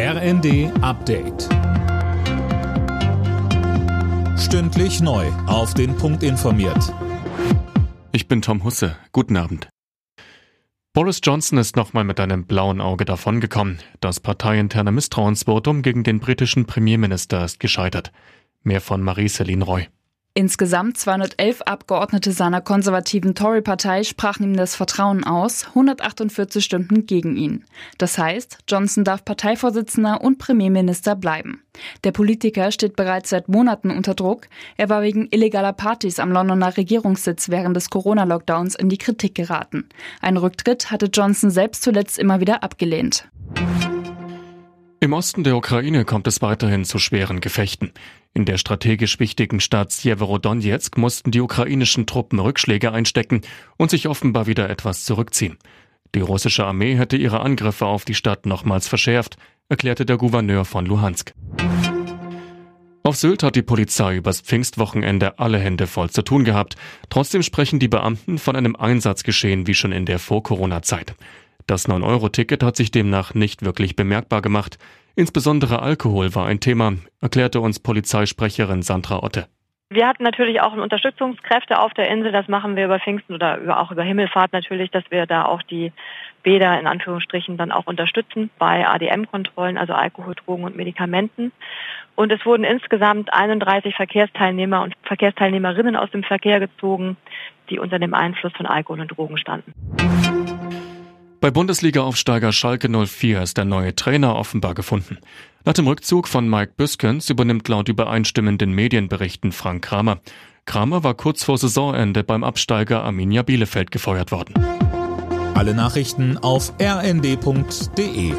RND Update. Stündlich neu. Auf den Punkt informiert. Ich bin Tom Husse. Guten Abend. Boris Johnson ist nochmal mit einem blauen Auge davongekommen. Das parteiinterne Misstrauensvotum gegen den britischen Premierminister ist gescheitert. Mehr von Marie-Céline Roy. Insgesamt 211 Abgeordnete seiner konservativen Tory-Partei sprachen ihm das Vertrauen aus, 148 stimmten gegen ihn. Das heißt, Johnson darf Parteivorsitzender und Premierminister bleiben. Der Politiker steht bereits seit Monaten unter Druck. Er war wegen illegaler Partys am Londoner Regierungssitz während des Corona-Lockdowns in die Kritik geraten. Ein Rücktritt hatte Johnson selbst zuletzt immer wieder abgelehnt. Im Osten der Ukraine kommt es weiterhin zu schweren Gefechten. In der strategisch wichtigen Stadt Sjeverodonetsk mussten die ukrainischen Truppen Rückschläge einstecken und sich offenbar wieder etwas zurückziehen. Die russische Armee hätte ihre Angriffe auf die Stadt nochmals verschärft, erklärte der Gouverneur von Luhansk. Auf Sylt hat die Polizei übers Pfingstwochenende alle Hände voll zu tun gehabt. Trotzdem sprechen die Beamten von einem Einsatzgeschehen wie schon in der Vor-Corona-Zeit. Das 9-Euro-Ticket hat sich demnach nicht wirklich bemerkbar gemacht. Insbesondere Alkohol war ein Thema, erklärte uns Polizeisprecherin Sandra Otte. Wir hatten natürlich auch Unterstützungskräfte auf der Insel. Das machen wir über Pfingsten oder auch über Himmelfahrt natürlich, dass wir da auch die Bäder in Anführungsstrichen dann auch unterstützen bei ADM-Kontrollen, also Alkohol, Drogen und Medikamenten. Und es wurden insgesamt 31 Verkehrsteilnehmer und Verkehrsteilnehmerinnen aus dem Verkehr gezogen, die unter dem Einfluss von Alkohol und Drogen standen. Bei Bundesliga-Aufsteiger Schalke 04 ist der neue Trainer offenbar gefunden. Nach dem Rückzug von Mike Büskens übernimmt laut übereinstimmenden Medienberichten Frank Kramer. Kramer war kurz vor Saisonende beim Absteiger Arminia Bielefeld gefeuert worden. Alle Nachrichten auf rnd.de